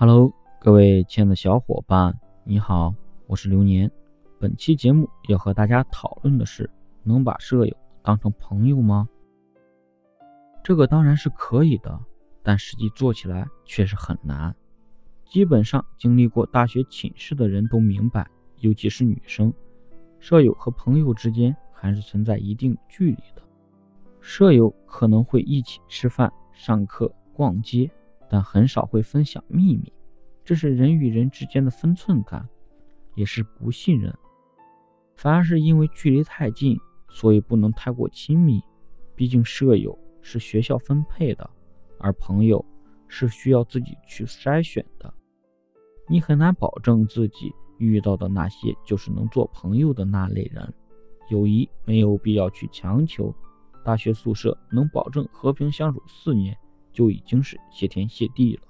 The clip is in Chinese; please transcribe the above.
Hello，各位亲爱的小伙伴，你好，我是流年。本期节目要和大家讨论的是：能把舍友当成朋友吗？这个当然是可以的，但实际做起来却是很难。基本上经历过大学寝室的人都明白，尤其是女生，舍友和朋友之间还是存在一定距离的。舍友可能会一起吃饭、上课、逛街，但很少会分享秘密。这是人与人之间的分寸感，也是不信任。反而是因为距离太近，所以不能太过亲密。毕竟舍友是学校分配的，而朋友是需要自己去筛选的。你很难保证自己遇到的那些就是能做朋友的那类人。友谊没有必要去强求。大学宿舍能保证和平相处四年，就已经是谢天谢地了。